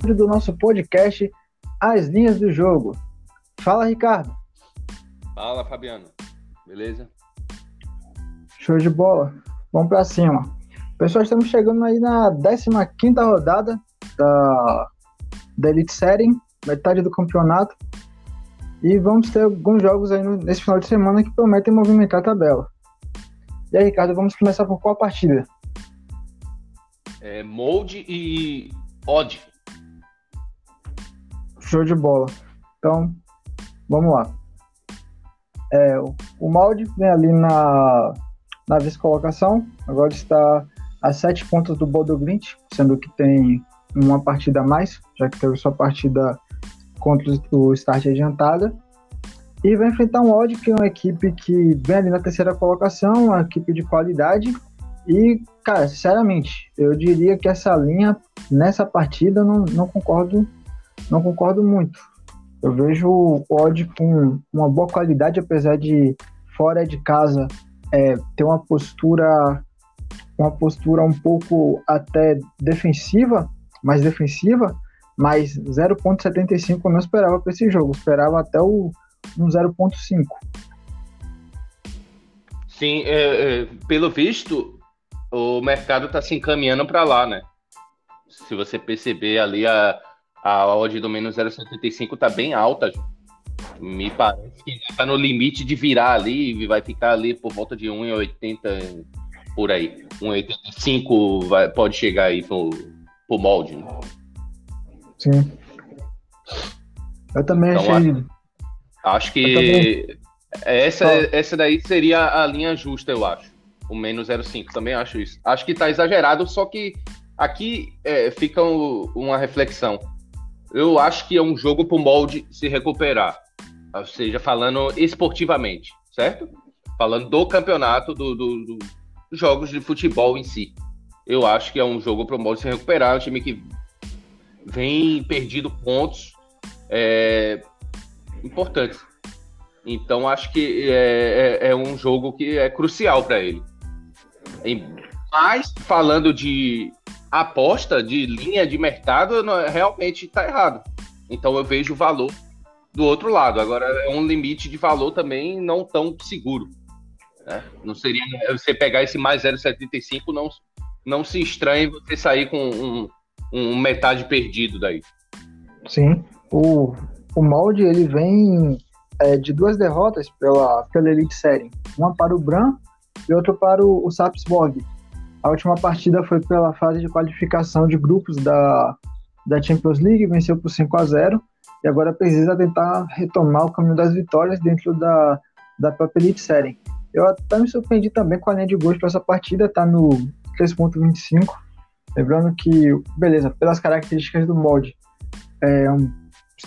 do nosso podcast As Linhas do Jogo. Fala, Ricardo. Fala, Fabiano. Beleza? Show de bola. Vamos para cima. Pessoal, estamos chegando aí na 15 rodada da, da Elite Série, metade do campeonato. E vamos ter alguns jogos aí nesse final de semana que prometem movimentar a tabela. E aí, Ricardo, vamos começar por qual partida? É, Molde e Odd. Show de bola. Então, vamos lá. É, o Molde vem ali na, na vice-colocação, agora está a sete pontos do Bodo Glint, sendo que tem uma partida a mais, já que teve sua partida contra o Start adiantada. E vai enfrentar um Odd, que é uma equipe que vem ali na terceira colocação, uma equipe de qualidade. E, cara, sinceramente, eu diria que essa linha, nessa partida, não, não concordo não concordo muito. Eu vejo o Odd com uma boa qualidade, apesar de fora de casa é, ter uma postura uma postura um pouco até defensiva, mais defensiva, mas 0.75 eu não esperava para esse jogo, esperava até o um 0.5. Sim, é, é, pelo visto, o mercado está se encaminhando para lá, né? Se você perceber ali, a, a odd do menos 0,75 está bem alta. Me parece que está no limite de virar ali e vai ficar ali por volta de 1,80 por aí. 1,85 vai, pode chegar aí pro, pro molde. Né? Sim. Eu também então, achei. Acho, acho que essa, essa daí seria a linha justa, eu acho. O menos 0,5. Também acho isso. Acho que tá exagerado, só que aqui é, fica um, uma reflexão. Eu acho que é um jogo pro molde se recuperar. Ou seja, falando esportivamente, certo? Falando do campeonato, do, do, do jogos de futebol em si. Eu acho que é um jogo para o molde se recuperar, é um time que vem perdido pontos é, importantes. Então acho que é, é, é, um jogo que é crucial para ele. Mas falando de aposta, de linha de mercado, não, realmente está errado. Então eu vejo o valor do outro lado. Agora é um limite de valor também não tão seguro. Né? Não seria você pegar esse mais 0,75, não, não se estranhe você sair com um, um metade perdido daí. Sim, o, o molde ele vem é, de duas derrotas pela, pela Elite Série, uma para o Bran e outra para o, o Sapsborg. A última partida foi pela fase de qualificação de grupos da, da Champions League, venceu por 5 a 0 e agora precisa tentar retomar o caminho das vitórias dentro da, da própria Elite Série. Eu até me surpreendi também com a linha de gols para essa partida, tá no 3.25. Lembrando que, beleza, pelas características do molde, é, um,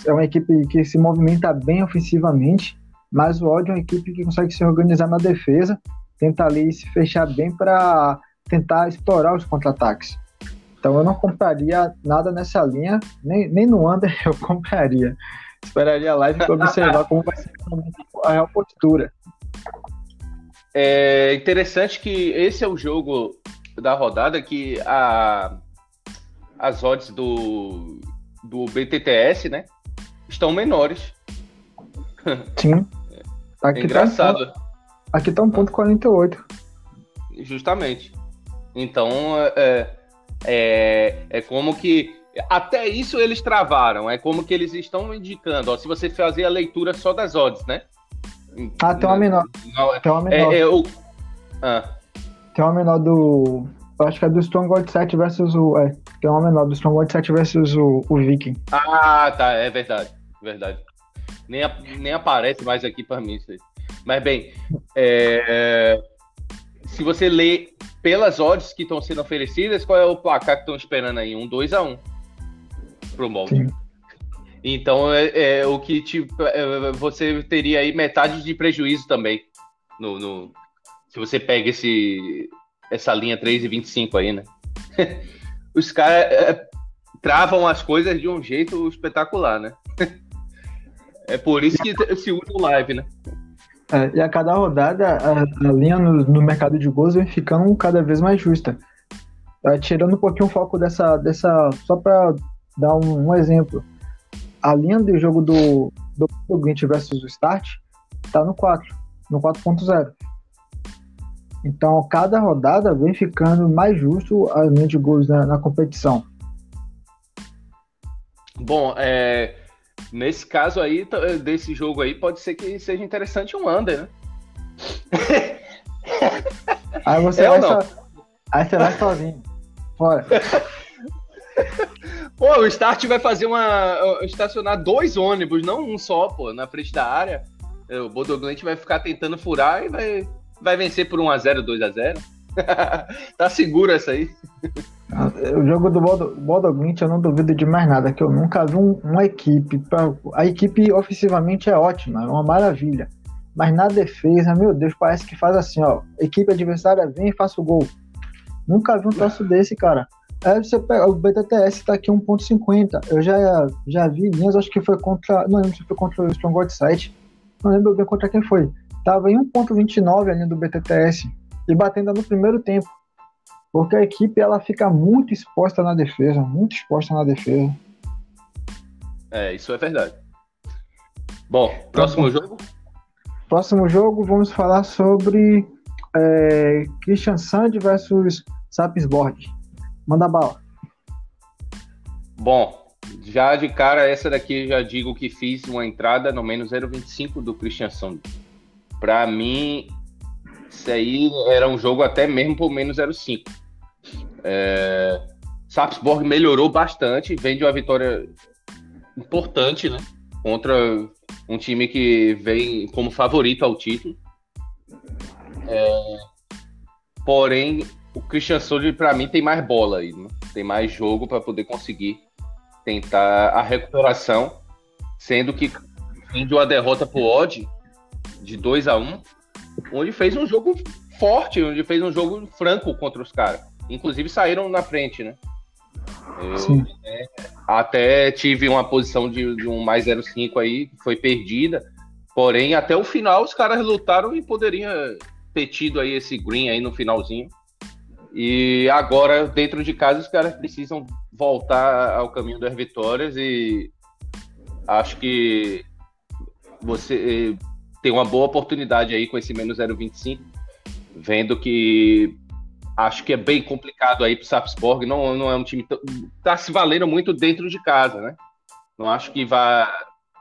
é uma equipe que se movimenta bem ofensivamente, mas o Odd é uma equipe que consegue se organizar na defesa, tenta ali se fechar bem para tentar explorar os contra-ataques. Então eu não compraria nada nessa linha, nem, nem no under eu compraria. Esperaria a live para observar como vai ser a real postura. É interessante que esse é o jogo da rodada que a, as odds do, do BTTS, né, estão menores. Sim. Aqui é engraçado. Tá um, aqui tá 1.48. Justamente. Então, é, é, é como que até isso eles travaram. É como que eles estão indicando. Ó, se você fazer a leitura só das odds, né? Ah, tem uma menor. Não, tem uma menor. É, é, o... ah. Tem uma menor do. Eu acho que é do Stronghold 7 versus o. É, tem uma menor do Stronghold 7 versus o, o Viking. Ah, tá, é verdade. Verdade. Nem, nem aparece mais aqui para mim isso aí. Mas bem, é, se você lê pelas odds que estão sendo oferecidas, qual é o placar que estão esperando aí? Um 2x1 pro molde. Então, é, é o que te, é, você teria aí metade de prejuízo também. No, no, se você pega esse, essa linha 3,25 aí, né? Os caras é, travam as coisas de um jeito espetacular, né? É por isso que se usa o live, né? É, e a cada rodada, a, a linha no, no, mercado de gols vem ficando cada vez mais justa. Tá tirando um pouquinho o foco dessa. dessa só para dar um, um exemplo. A linha de jogo do, do, do Grint versus o Start tá no 4, no 4.0. Então, cada rodada vem ficando mais justo a linha de gols na, na competição. Bom, é, nesse caso aí, desse jogo aí, pode ser que seja interessante um under, né? Aí você, é vai, so... aí você vai sozinho. Fora. Pô, o Start vai fazer uma. estacionar dois ônibus, não um só, pô, na frente da área. O Bodoglente vai ficar tentando furar e vai, vai vencer por 1x0, 2x0. tá seguro essa aí. O jogo do Bodoglint eu não duvido de mais nada, que eu nunca vi um, uma equipe. Pra, a equipe ofensivamente é ótima, é uma maravilha. Mas na defesa, meu Deus, parece que faz assim, ó. Equipe adversária vem e faça o gol. Nunca vi um troço desse, cara. Você pega, o BTTS tá aqui 1.50. Eu já, já vi linhas, acho que foi contra. Não lembro se foi contra o Stronghold Site. Não lembro bem contra quem foi. Tava em 1.29 a linha do BTTS. E batendo no primeiro tempo. Porque a equipe ela fica muito exposta na defesa. Muito exposta na defesa. É, isso é verdade. Bom, próximo então, jogo? Próximo jogo, vamos falar sobre é, Christian Sand versus Sapsborg. Manda bala. Bom, já de cara, essa daqui já digo que fiz uma entrada no menos 0,25 do Christian Sand. Para mim, isso aí era um jogo até mesmo por menos 0,5. É, Sapsborg melhorou bastante, vem de uma vitória importante, né? Contra um time que vem como favorito ao título. É, porém, o Christian Soldier, para mim, tem mais bola aí, né? tem mais jogo para poder conseguir tentar a recuperação, sendo que vem de uma derrota pro Odd de 2 a 1 um, onde fez um jogo forte, onde fez um jogo franco contra os caras. Inclusive saíram na frente, né? Eu é, até tive uma posição de, de um mais 0,5 aí, que foi perdida. Porém, até o final os caras lutaram e poderiam ter tido aí esse green aí no finalzinho. E agora, dentro de casa, os caras precisam voltar ao caminho das vitórias e acho que você tem uma boa oportunidade aí com esse menos 0,25, vendo que acho que é bem complicado aí pro Sapsborg. Não, não é um time que tá se valendo muito dentro de casa, né? Não acho que vai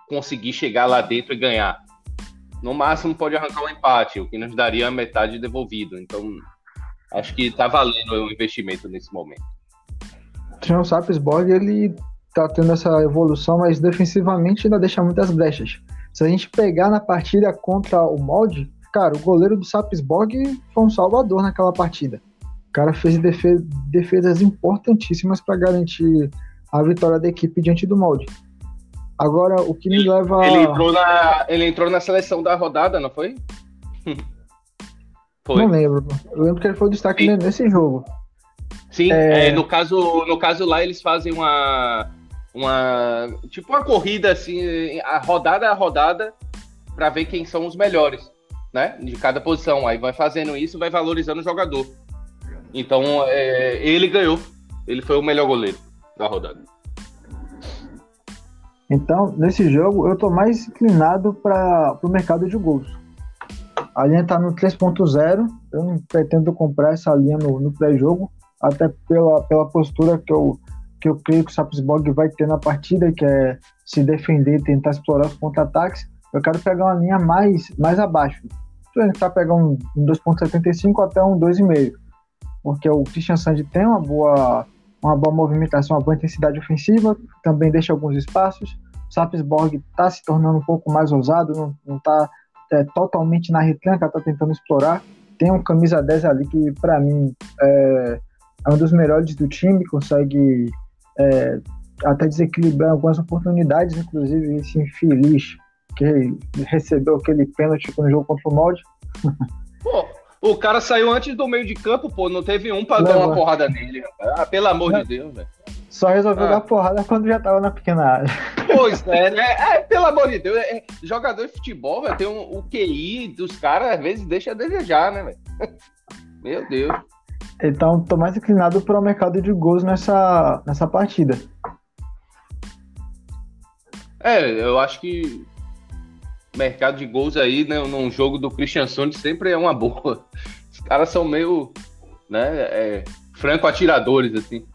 conseguir chegar lá dentro e ganhar. No máximo pode arrancar um empate, o que nos daria metade devolvido. Então, acho que tá valendo o investimento nesse momento. O Sapsborg, ele tá tendo essa evolução, mas defensivamente ainda deixa muitas brechas. Se a gente pegar na partida contra o Molde, cara, o goleiro do Sapsborg foi um salvador naquela partida cara fez defesas importantíssimas para garantir a vitória da equipe diante do molde. Agora, o que me leva. Ele entrou na, ele entrou na seleção da rodada, não foi? foi. Não lembro. Eu lembro que ele foi o destaque Sim. nesse jogo. Sim, é... É, no, caso, no caso lá eles fazem uma. Uma tipo uma corrida assim, a rodada a rodada, para ver quem são os melhores, né? De cada posição. Aí vai fazendo isso, vai valorizando o jogador. Então, é, ele ganhou. Ele foi o melhor goleiro da rodada. Então, nesse jogo, eu tô mais inclinado para o mercado de gols. A linha tá no 3.0. Eu não pretendo comprar essa linha no, no pré-jogo, até pela, pela postura que eu, que eu creio que o Sapsborg vai ter na partida, que é se defender tentar explorar os contra-ataques. Eu quero pegar uma linha mais, mais abaixo. Tentar pegar um, um 2.75 até um 2,5 porque o Christian Sand tem uma boa, uma boa movimentação, uma boa intensidade ofensiva, também deixa alguns espaços. O Sapsborg está se tornando um pouco mais ousado, não está é, totalmente na retranca, está tentando explorar. Tem um camisa 10 ali que, para mim, é, é, um dos melhores do time, consegue é, até desequilibrar algumas oportunidades, inclusive esse infeliz que recebeu aquele pênalti no jogo contra o Molde. Pô, o cara saiu antes do meio de campo, pô. Não teve um pra não, dar uma mano. porrada nele. Ah, pelo amor não. de Deus, velho. Só resolveu ah. dar porrada quando já tava na pequena área. Pois é, né? É, pelo amor de Deus. É, jogador de futebol, velho, tem um, o QI dos caras, às vezes, deixa a desejar, né, velho? Meu Deus. Então, tô mais inclinado para o mercado de gols nessa, nessa partida. É, eu acho que mercado de gols aí, né, num jogo do Christian Sund sempre é uma boa. Os caras são meio, né, é, franco atiradores, assim.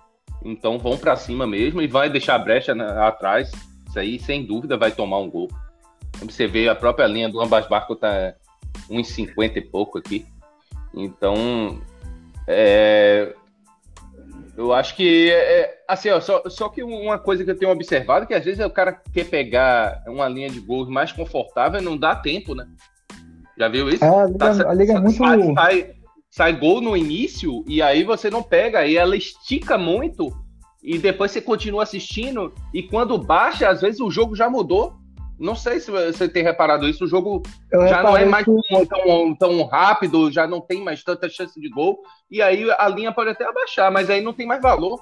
Então vão para cima mesmo e vai deixar brecha na, atrás. Isso aí, sem dúvida, vai tomar um gol. Você vê a própria linha do Ambas Barco tá 1,50 e pouco aqui. Então, é, eu acho que, é, assim, ó, só, só que uma coisa que eu tenho observado é que às vezes o cara quer pegar uma linha de gols mais confortável e não dá tempo, né? Já viu isso? É, a liga, tá, a liga é muito... Sai, sai, sai gol no início e aí você não pega, e ela estica muito e depois você continua assistindo e quando baixa, às vezes o jogo já mudou. Não sei se você tem reparado isso, o jogo Eu já não é mais que... tão, tão, rápido, já não tem mais tanta chance de gol, e aí a linha pode até abaixar, mas aí não tem mais valor.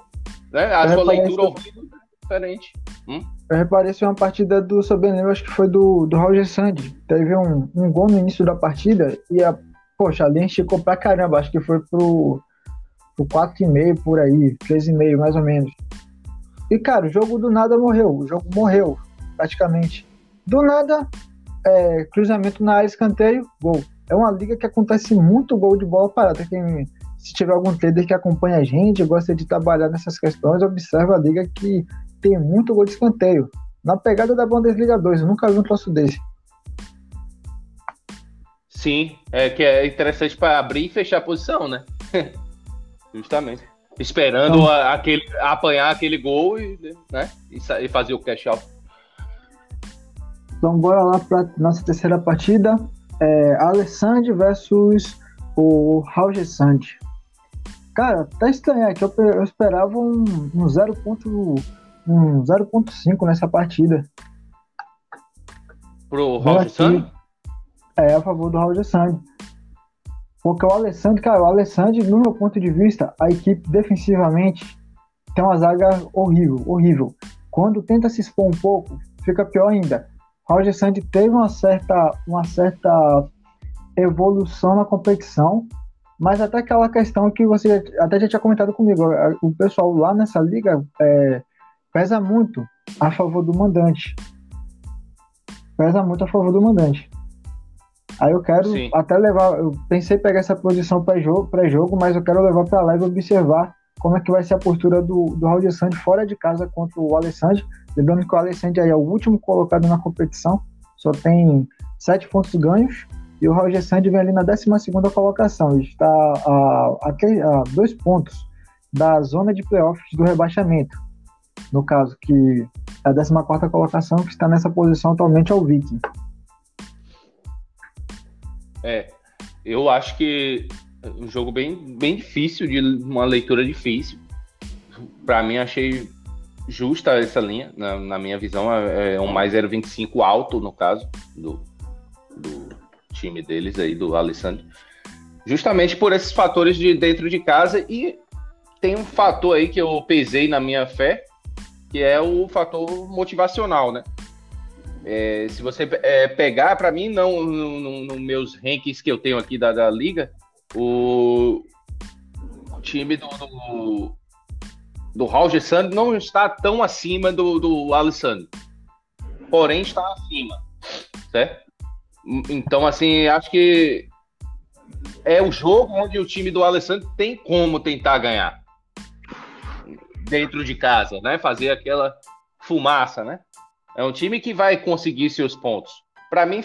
Né? A Eu sua leitura ao vivo é diferente. Hum? Eu reparei isso uma partida do Soberano, acho que foi do, do Roger Sandy. Teve um, um gol no início da partida e a, poxa, a linha esticou pra caramba, acho que foi pro, pro 4,5 por aí, 3,5 mais ou menos. E cara, o jogo do nada morreu, o jogo morreu, praticamente. Do nada, é, cruzamento na área, escanteio, gol. É uma liga que acontece muito gol de bola parada. Quem, se tiver algum trader que acompanha a gente, gosta de trabalhar nessas questões, observa a liga que tem muito gol de escanteio. Na pegada da Bundesliga 2, eu nunca vi um troço desse. Sim, é que é interessante para abrir e fechar a posição, né? Justamente. Esperando então, a, aquele, apanhar aquele gol e, né? e, e fazer o cash out. Então bora lá para nossa terceira partida. É, Alessandro versus o Roger Sand. Cara, tá estranho aqui. Eu, eu esperava um, um 0.5 um 0.5 nessa partida. Pro Roger Sand? É, a favor do Roger Sand. Porque o Alessandro, cara, o Alessandro, no meu ponto de vista, a equipe defensivamente tem uma zaga horrível, horrível. Quando tenta se expor um pouco, fica pior ainda. Roger Sandy teve uma certa, uma certa evolução na competição, mas até aquela questão que você até já tinha comentado comigo, o pessoal lá nessa liga é, pesa muito a favor do mandante. Pesa muito a favor do mandante. Aí eu quero Sim. até levar, eu pensei em pegar essa posição pré-jogo, pré-jogo, mas eu quero levar para lá e observar como é que vai ser a postura do, do Roger Sandy fora de casa contra o Alessandro, Lembrando que o Alessandro é o último colocado na competição, só tem sete pontos ganhos, e o Roger Sandy vem ali na 12 colocação, está a, a, a, dois pontos da zona de playoffs do rebaixamento. No caso, que é a 14 colocação, que está nessa posição atualmente é o Viking. É, eu acho que é um jogo bem, bem difícil, de uma leitura difícil. Para mim, achei justa essa linha, na, na minha visão, é, é um mais 0,25 alto, no caso, do, do time deles aí, do Alessandro. Justamente por esses fatores de dentro de casa e tem um fator aí que eu pesei na minha fé, que é o fator motivacional, né? É, se você é, pegar, para mim, não nos no, no meus rankings que eu tenho aqui da, da liga, o, time do, do, do Roger Sand não está tão acima do, do Alessandro. Porém, está acima. Certo? Então, assim, acho que é o jogo onde o time do Alessandro tem como tentar ganhar. Dentro de casa, né? Fazer aquela fumaça, né? É um time que vai conseguir seus pontos. Para mim,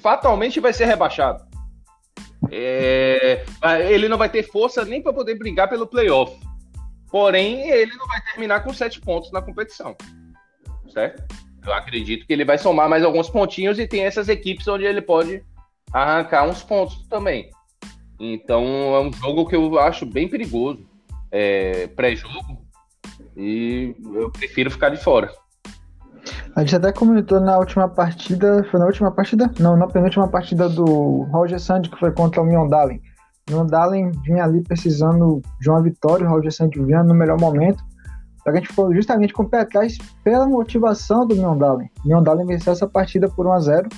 fatalmente vai ser rebaixado. É... ele não vai ter força nem para poder brigar pelo playoff. Porém, ele não vai terminar com sete pontos na competição. Certo? Eu acredito que ele vai somar mais alguns pontinhos e tem essas equipes onde ele pode arrancar uns pontos também. Então é um jogo que eu acho bem perigoso. É, Pré-jogo. E eu prefiro ficar de fora. A gente até comentou na última partida. Foi na última partida? Não, na penúltima partida do Roger Sand, que foi contra o Mion Dalen. O Dalen vinha ali precisando de uma vitória, o Roger Santos vinha no melhor momento. A gente ficou justamente com o pé atrás pela motivação do Mion Dalen. Mion Dalen venceu essa partida por 1 a 0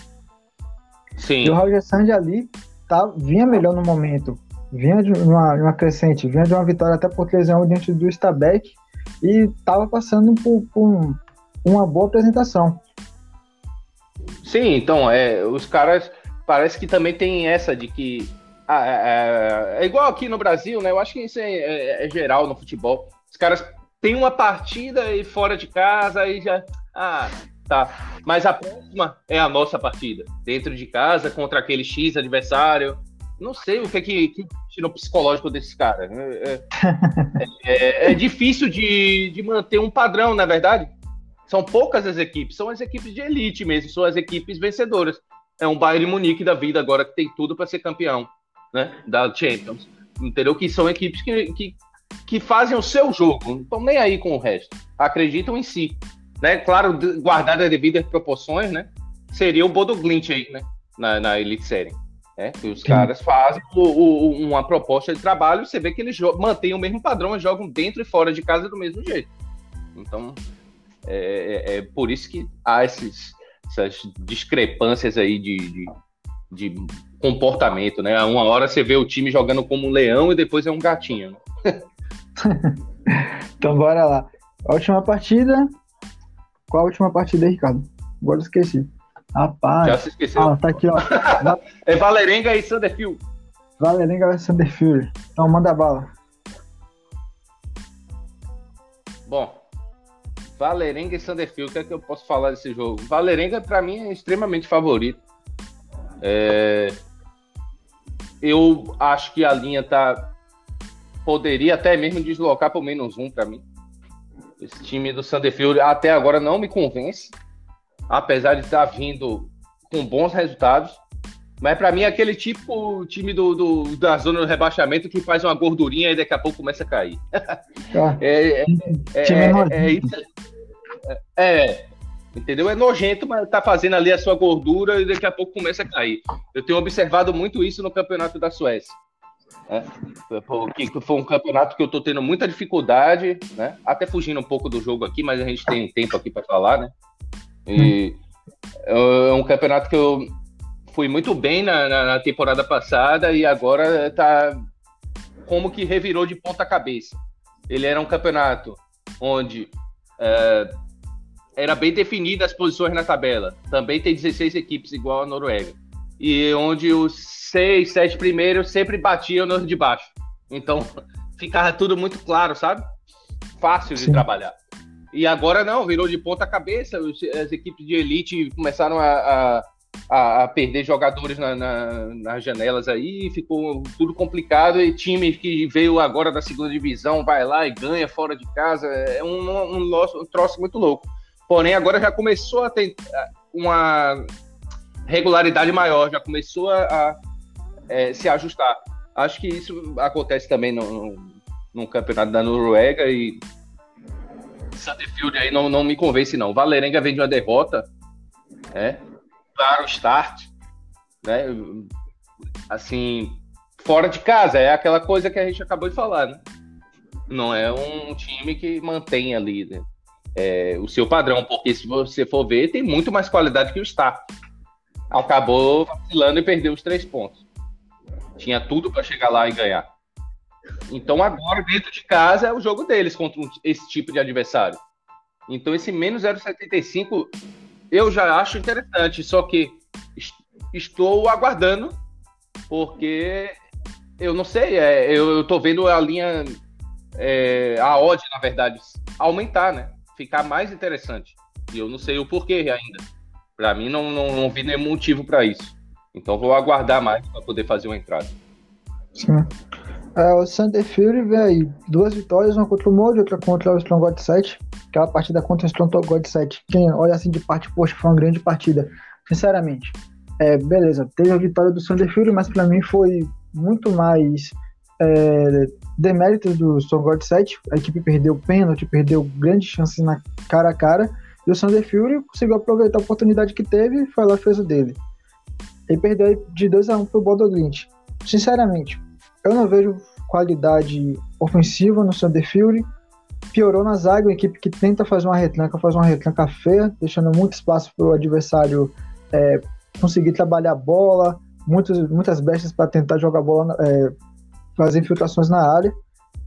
Sim. E o Roger Santos ali tá, vinha melhor no momento. Vinha de uma, uma crescente, vinha de uma vitória até por 3 a 1 diante do Stabek e estava passando por, por uma boa apresentação. Sim, então, é, os caras parece que também tem essa de que. Ah, é, é, é, igual aqui no Brasil, né? Eu acho que isso é, é, é, geral no futebol. Os caras têm uma partida e fora de casa e já. Ah, tá. Mas a próxima é a nossa partida. Dentro de casa, contra aquele X adversário. Não sei o que é que, que no psicológico desses caras. É, é, é, difícil de, de manter um padrão, na verdade. São poucas as equipes, são as equipes de elite mesmo, são as equipes vencedoras. É um Bayern Munique da vida agora que tem tudo para ser campeão, né? Da Champions. Entendeu? Que são equipes que, que, que fazem o seu jogo, não estão nem aí com o resto. Acreditam em si. Né? Claro, guardar as devidas proporções, né? Seria o Bodo Glint aí, né? Na, na Elite Série. Que os Sim. caras fazem o, o, uma proposta de trabalho, você vê que eles mantêm o mesmo padrão, jogam dentro e fora de casa do mesmo jeito. Então, é, é, é por isso que há esses, essas discrepâncias aí de, de, de, comportamento, né? Uma hora você vê o time jogando como um leão e depois é um gatinho. Né? então bora lá. A última partida. Qual a última partida, Ricardo? Agora esqueci. Rapaz. Já se esqueceu. Ah, tá aqui, ó. é Valerenga e Sanderfield. Valerenga e Sanderfield. Então manda bala. Bom, Valerenga e Sanderfield, o que é que eu posso falar desse jogo? Valerenga, para mim, é extremamente favorito. É... Eu acho que a linha tá. Poderia até mesmo deslocar para o menos um para mim. Esse time do Sanderfield até agora não me convence, apesar de estar tá vindo com bons resultados. Mas para mim é aquele tipo time do, do, da zona do rebaixamento que faz uma gordurinha e daqui a pouco começa a cair. Ah, é, é, é, é, entendeu? É nojento, mas tá fazendo ali a sua gordura e daqui a pouco começa a cair. Eu tenho observado muito isso no campeonato da Suécia. Né? Porque foi um campeonato que eu tô tendo muita dificuldade, né? Até fugindo um pouco do jogo aqui, mas a gente tem tempo aqui para falar, né? E é um campeonato que eu fui muito bem na, na, na, temporada passada e agora tá como que revirou de ponta cabeça. Ele era um campeonato onde é, era bem definida as posições na tabela. Também tem 16 equipes igual a Noruega. E onde os seis, sete primeiros sempre batiam nos de baixo. Então ficava tudo muito claro, sabe? Fácil de Sim. trabalhar. E agora não, virou de ponta cabeça. As equipes de elite começaram a, a a, perder jogadores na, na, nas janelas aí, ficou tudo complicado. E time que veio agora da segunda divisão vai lá e ganha fora de casa, é um, um, um troço muito louco. Porém, agora já começou a ter uma regularidade maior, já começou a, a é, se ajustar. Acho que isso acontece também no, no, no campeonato da Noruega e Sandfield aí não, não me convence, não. Valerenga vem de uma derrota, é, claro start, né? Assim, fora de casa, é aquela coisa que a gente acabou de falar, né? Não é um time que mantém ali né? É, o seu padrão, porque se você for ver, tem muito mais qualidade que o Star. Acabou vacilando e perdeu os três pontos. Tinha tudo para chegar lá e ganhar. Então agora, dentro de casa, é o jogo deles contra esse tipo de adversário. Então esse menos 0,75 eu já acho interessante, só que estou aguardando, porque eu não sei, é, eu, estou vendo a linha, é, a odd, na verdade, aumentar, né? Ficar mais interessante. E eu não sei o porquê ainda. Para mim, não, não, não vi nenhum motivo para isso. Então, vou aguardar mais para poder fazer uma entrada. Sim. É, o Sander Fury vem aí, duas vitórias, uma contra o Molde, outra contra o Strong God 7. Aquela partida contra o Strong God 7, quem olha assim de parte, poxa, foi uma grande partida. Sinceramente, é, beleza, teve a vitória do Sander Fury, mas para mim foi muito mais é, deméritos do Strong God 7. A equipe perdeu pênalti, perdeu grandes chances na cara a cara. E o Sander Fury conseguiu aproveitar a oportunidade que teve e foi lá e fez o dele. Ele perdeu de 2 a 1 um pro Bodoglint. Sinceramente, eu não vejo qualidade ofensiva no Sanderfield. Piorou na zaga, uma equipe que tenta fazer uma retranca, faz uma retranca feia, deixando muito espaço para o adversário é, conseguir trabalhar a bola, muitos, muitas bestas para tentar jogar bola, é, fazer infiltrações na área.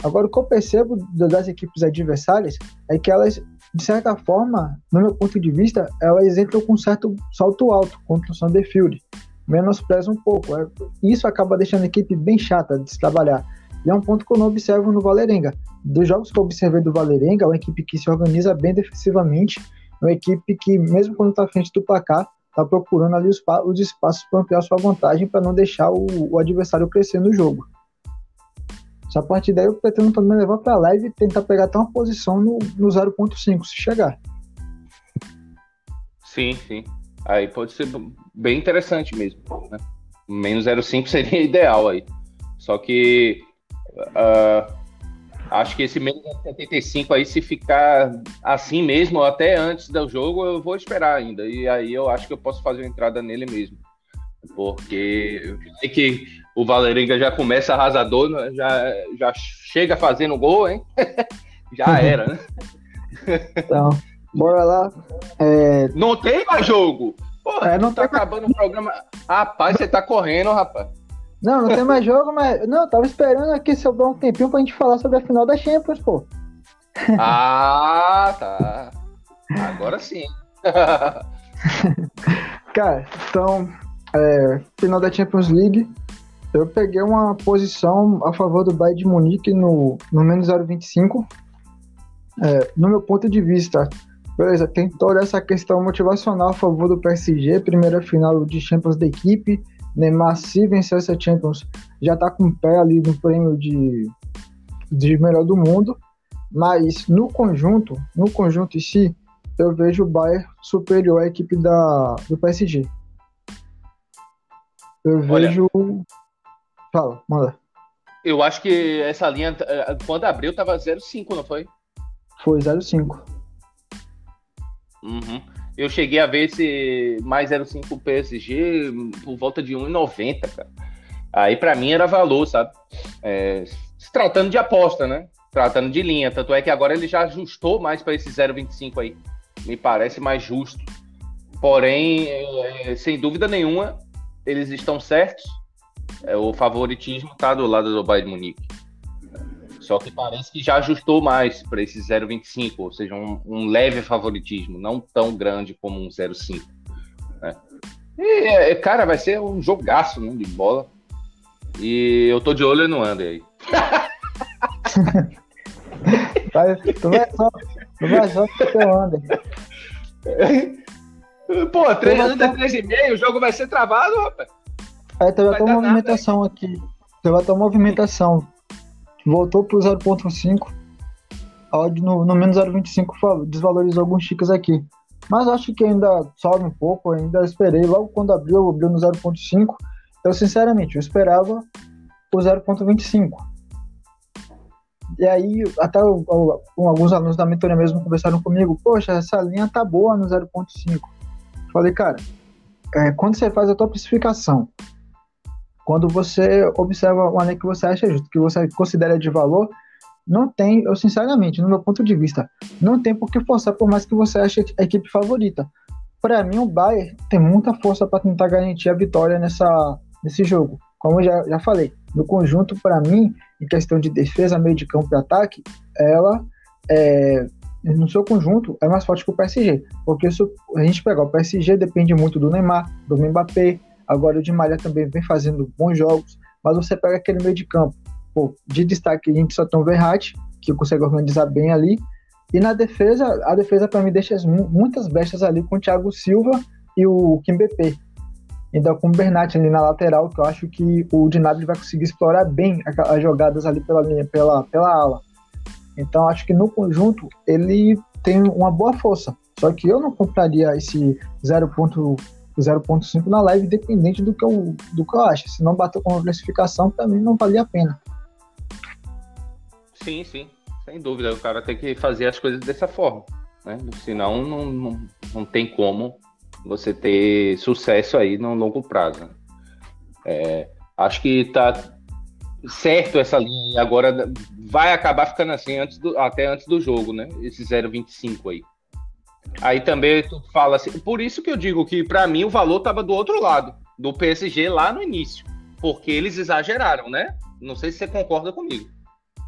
Agora, o que eu percebo das equipes adversárias é que elas, de certa forma, no meu ponto de vista, elas entram com um certo salto alto contra o Sunderfield. Menospreza um pouco. É, isso acaba deixando a equipe bem chata de se trabalhar. E é um ponto que eu não observo no Valerenga. Dos jogos que eu observei do Valerenga, é uma equipe que se organiza bem defensivamente, uma equipe que, mesmo quando está à frente do placar, está procurando ali os, os espaços para ampliar sua vantagem para não deixar o, o, adversário crescer no jogo. Só a partir daí eu pretendo também levar para live e tentar pegar até uma posição no, no 0.5 se chegar. Sim, sim. Aí pode ser bem interessante mesmo. Né? Menos 0,5 seria ideal aí. Só que uh, Acho que esse menos 75 aí, se ficar assim mesmo, até antes do jogo, eu vou esperar ainda. E aí eu acho que eu posso fazer uma entrada nele mesmo. Porque eu que o Valeringa já começa arrasador, né? já, já chega fazendo gol, hein? já era, né? Então, bora lá. É... Não tem mais jogo! Pô, é, não tá acabando o programa. Rapaz, você tá correndo, rapaz. Não, não tem mais jogo, mas. Não, eu tava esperando aqui sobrar um tempinho pra gente falar sobre a final da Champions, pô. Ah, tá. Agora sim. Cara, então, é, final da Champions League, eu peguei uma posição a favor do Bayern de Munique no, no menos 0,25. É, no meu ponto de vista, beleza, tem toda essa questão motivacional a favor do PSG, primeira final de Champions da equipe, Neymar, se vencer essa Champions, já está com o pé ali no prêmio de, de melhor do mundo. Mas no conjunto, no conjunto em si, eu vejo o Bayern superior à equipe da, do PSG. Eu vejo. Fala, manda. Eu acho que essa linha, eh, quando abriu, tava 0,5, não foi? Foi 0,5. Uhum. Eu cheguei a ver esse mais 0,5 PSG por volta de 1,90, cara. Aí para mim era valor, sabe? É, se tratando de aposta, né? Tratando de linha. Tanto é que agora ele já ajustou mais para esse 0,25 aí. Me parece mais justo. Porém, é, sem dúvida nenhuma, eles estão certos. É, o favoritismo está do lado do Bayern Munique. Só que parece que já ajustou mais para esse 0,25, ou seja, um, um, leve favoritismo, não tão grande como um 0,5. Né? E, é, cara, vai ser um jogaço né, de bola. E eu tô de olho no Under aí. vai, tu vai só, tu vai só com o teu Under. Pô, 3 Under 3,5, o jogo vai ser travado, rapaz. É, teve até uma movimentação nada. aqui. Teve até uma movimentação voltou para o 0.5. No, no menos 0.25 desvalorizou alguns ticks aqui. Mas acho que ainda sobe um pouco, ainda esperei. Logo quando abriu, abriu no 0.5. Eu, sinceramente, eu esperava o 0.25. E aí, até o, o, alguns alunos da mentoria mesmo conversaram comigo, poxa, essa linha tá boa no 0.5. Falei, cara, é, quando você faz a tua precificação, quando você observa uma lei que você acha justo, que você considera de valor, não tem, eu sinceramente, no meu ponto de vista, não tem por que forçar, por mais que você ache a equipe favorita. Para mim, o Bayern tem muita força para tentar garantir a vitória nessa, nesse jogo. Como eu já, já falei, no conjunto, para mim, em questão de defesa, meio de campo e ataque, ela, é, no seu conjunto, é mais forte que o PSG. Porque se a gente pegar o PSG, depende muito do Neymar, do Mbappé, Agora o Di Maria também vem fazendo bons jogos, mas você pega aquele meio de campo. Pô, de destaque a gente só tem o Verratti, que consegue organizar bem ali. E na defesa, a defesa para mim deixa muitas bestas ali com o Thiago Silva e o Kim BP. Ainda com o Bernat ali na lateral, que eu acho que o Gnabry vai conseguir explorar bem as jogadas ali pela linha, pela, pela ala. Então acho que no conjunto ele tem uma boa força. Só que eu não compraria esse 0.5 0.5 na live, independente do que eu, do que eu acho. Se não bateu com a classificação, mim não valia a pena. Sim, sim, sem dúvida. O cara tem que fazer as coisas dessa forma. Né? Senão não, não, não tem como você ter sucesso aí no longo prazo. É, acho que tá certo essa linha e agora vai acabar ficando assim antes do, até antes do jogo, né? Esse 0,25 aí. Aí também tu fala assim, por isso que eu digo que para mim o valor tava do outro lado, do PSG lá no início, porque eles exageraram, né? Não sei se você concorda comigo.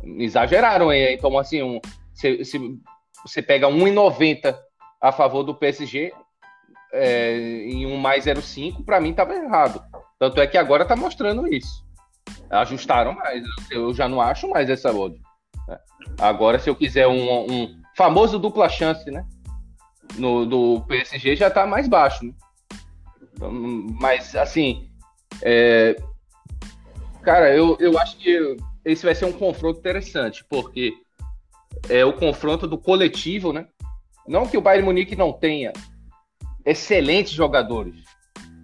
Exageraram aí. Então, assim, um, se, se você pega 1,90 a favor do PSG é, em um mais 0,5, para mim estava errado. Tanto é que agora está mostrando isso. Ajustaram mais. Eu já não acho mais essa odd. Né? Agora, se eu quiser um, um famoso dupla chance, né? No, do PSG já está mais baixo. Né? Então, mas, assim, é... cara, eu, eu acho que esse vai ser um confronto interessante, porque é o confronto do coletivo, né? Não que o Bayern Munique não tenha excelentes jogadores,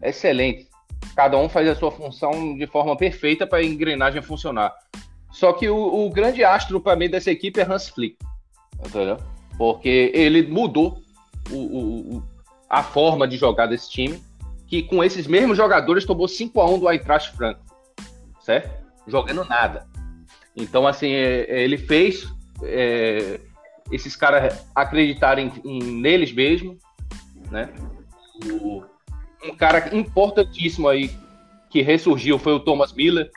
excelentes. Cada um faz a sua função de forma perfeita para a engrenagem funcionar. Só que o, o grande astro para mim dessa equipe é Hans Flick, entendeu? Porque ele mudou o, o, a forma de jogar desse time, que com esses mesmos jogadores tomou 5 a 1 do Eintracht Frankfurt, certo? Jogando nada. Então, assim, é, ele fez é, esses caras acreditarem em, neles mesmos, né? O, um cara importantíssimo aí que ressurgiu foi o Thomas Miller,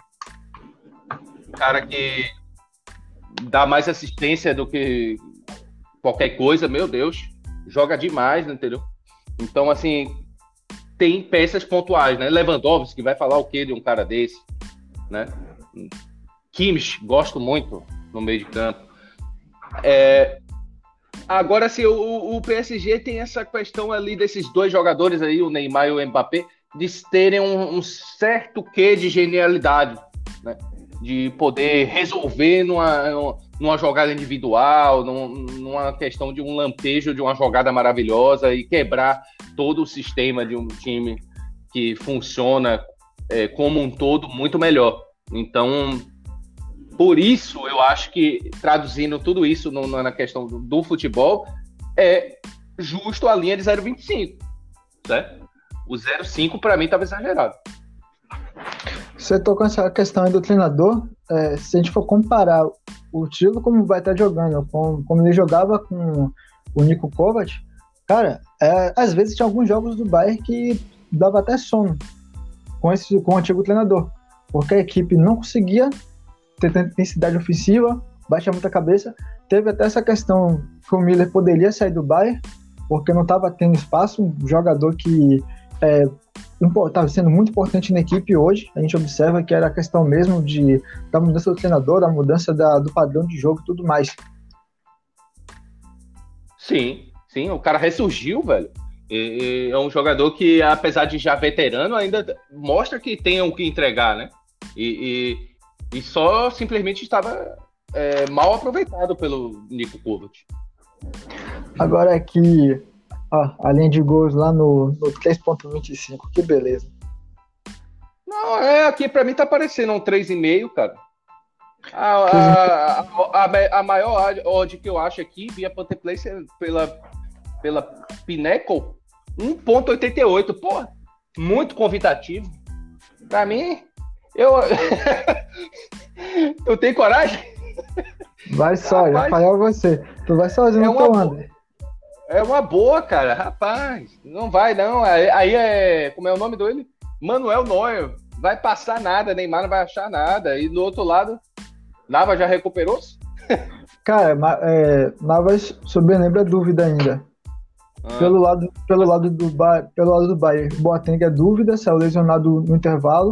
um cara que dá mais assistência do que qualquer coisa, meu Deus, joga demais, né, entendeu? Então, assim, tem peças pontuais, né? Lewandowski vai falar o que de um cara desse, né? Kimmich, gosto muito no meio de campo. É, agora, assim, o, o, PSG tem essa questão ali desses dois jogadores aí, o Neymar e o Mbappé, de terem um, um certo quê de genialidade, né? de poder resolver numa, numa jogada individual, numa questão de um lampejo de uma jogada maravilhosa e quebrar todo o sistema de um time que funciona é, como um todo muito melhor. Então, por isso, eu acho que, traduzindo tudo isso no, na questão do, do, futebol, é justo a linha de 0,25. Certo? O 0,5 para mim estava exagerado. Você tocou essa questão aí do treinador. É, se a gente for comparar o estilo como vai estar jogando, com, como ele jogava com o Nico Kovac, cara, é, às vezes tinha alguns jogos do Bayern que dava até sono com, esse, com o antigo treinador, porque a equipe não conseguia ter intensidade ofensiva, baixa muita cabeça. Teve até essa questão que o Miller poderia sair do Bayern, porque não estava tendo espaço, um jogador que estava é, sendo muito importante na equipe hoje. A gente observa que era a questão mesmo de, da mudança do treinador, da mudança da, do padrão de jogo e tudo mais. Sim, sim, o cara ressurgiu, velho. E, é um jogador que, apesar de já veterano, ainda mostra que tem o que entregar, né? E, e e só simplesmente estava é, mal aproveitado pelo Nico Kovac. Agora aqui, a linha de gols lá no, no 3.25, que beleza. Não, é, aqui para mim tá parecendo um 3,5, cara. A, a, a, a, maior odd que eu acho aqui, via Place pela, pela Pinnacle, 1.88. Pô, muito convidativo. Pra mim, eu. tu tem coragem? Vai só, rapaz, Rafael, você. Tu vai sozinho é no teu André. É uma boa, cara. Rapaz, não vai não. Aí é. Como é o nome dele? Manuel Neuer. Vai passar nada, Neymar não vai achar nada. E do outro lado, Navas já recuperou-se? Cara, é, Navas, sobre lembra dúvida ainda. Ah. Pelo lado, pelo lado do pelo lado do Bayern, Boateng é dúvida, saiu lesionado no intervalo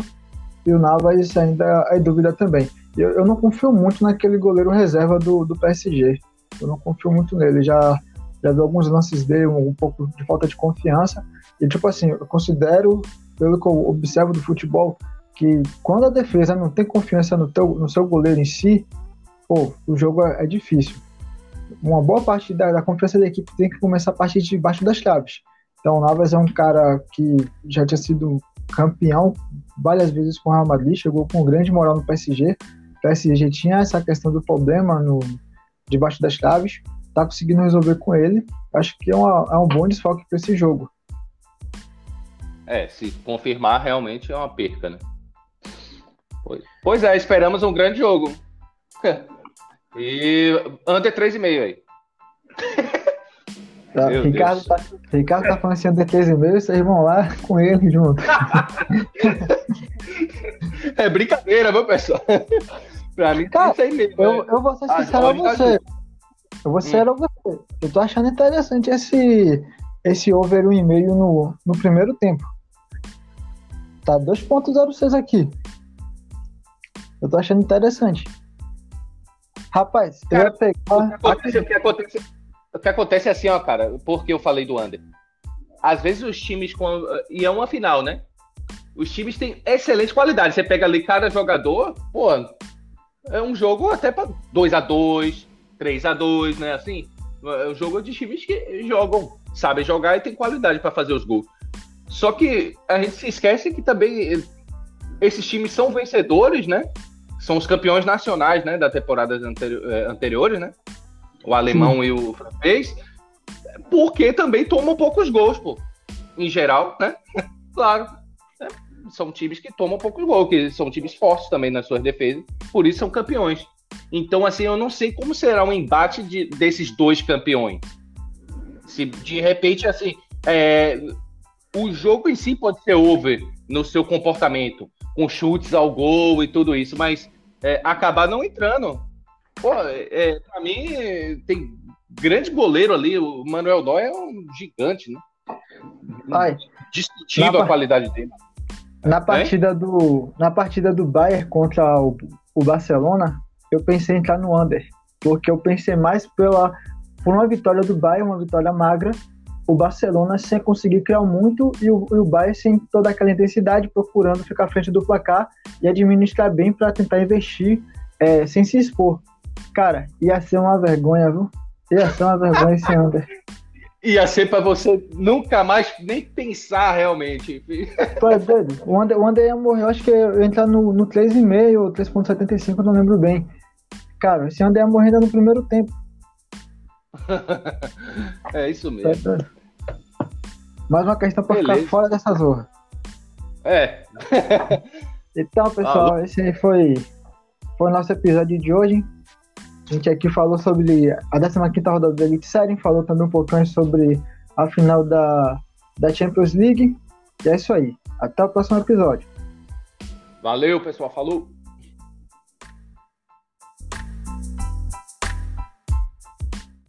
e o Navas ainda é dúvida também. Eu, eu não confio muito naquele goleiro reserva do, do PSG. Eu não confio muito nele. Já, já vi alguns lances dele, um, um pouco de falta de confiança. E, tipo assim, eu considero, pelo que eu observo do futebol, que quando a defesa não tem confiança no, teu, no seu goleiro em si, pô, o jogo é, é difícil. Uma boa parte da, da, confiança da equipe tem que começar a partir de baixo das chaves. Então, o Navas é um cara que já tinha sido campeão várias vezes com o Real Madrid, chegou com grande moral no PSG. O PSG tinha essa questão do problema no debaixo das chaves, tá conseguindo resolver com ele. Acho que é, uma, é um bom desfalque para esse jogo. É, se confirmar, realmente é uma perca, né? Pois, pois é, esperamos um grande jogo. E under 3,5 aí. Tá, Ricardo, tá, Ricardo tá falando assim, e meio, vocês vão lá com ele junto. é brincadeira, meu pessoal? pra mim, tá isso aí mesmo. Eu, é. eu vou ser sincero a você. Eu vou ser hum. você. Eu tô achando interessante esse, esse over 1,5 no, no primeiro tempo. Tá 2.06 aqui. Eu tô achando interessante. Rapaz, cara, eu ia pegar. O que, acontece, o, que acontece, o que acontece é assim, ó, cara, porque eu falei do under. Às vezes os times com. E é uma final, né? Os times têm excelente qualidade. Você pega ali cada jogador, pô, é um jogo até para 2 a 2 3 a 2 né? Assim, é um jogo de times que jogam, sabem jogar e tem qualidade para fazer os gols. Só que a gente se esquece que também esses times são vencedores, né? São os campeões nacionais, né? Da temporada anteri é, anteriores, né? O alemão Sim. e o francês. Porque também tomam poucos gols, pô. Em geral, né? claro. Né? São times que tomam poucos gols, que são times fortes também nas suas defesas. Por isso são campeões. Então, assim, eu não sei como será o embate de, desses dois campeões. Se de repente, assim, é, o jogo em si pode ser over no seu comportamento, com chutes ao gol e tudo isso, mas é, acabar não entrando. Pô, é, pra mim, tem grande goleiro ali, o Manuel Dói é um gigante, né? Ai, Discutível a qualidade dele. Na partida, do, na partida do Bayern contra o, o Barcelona, eu pensei em entrar no under, porque eu pensei mais pela por uma vitória do Bayern, uma vitória magra, o Barcelona sem conseguir criar muito e o, e o Bayern sem toda aquela intensidade, procurando ficar à frente do placar e administrar bem para tentar investir é, sem se expor. Cara, ia ser uma vergonha, viu? Ia ser uma vergonha esse under. Ia ser para você nunca mais nem pensar realmente. Pô, é doido. O under, o under ia morrer, eu acho que eu ia entrar no, no 3,5 ou 3,75, não lembro bem. Cara, esse André morreu ainda no primeiro tempo. é isso mesmo. Mais uma questão para ficar fora dessa zorra. É. então, pessoal, ah, esse foi, foi o nosso episódio de hoje. A gente aqui falou sobre a 15 rodada da Elite Série, falou também um pouquinho sobre a final da, da Champions League. E é isso aí. Até o próximo episódio. Valeu, pessoal. Falou.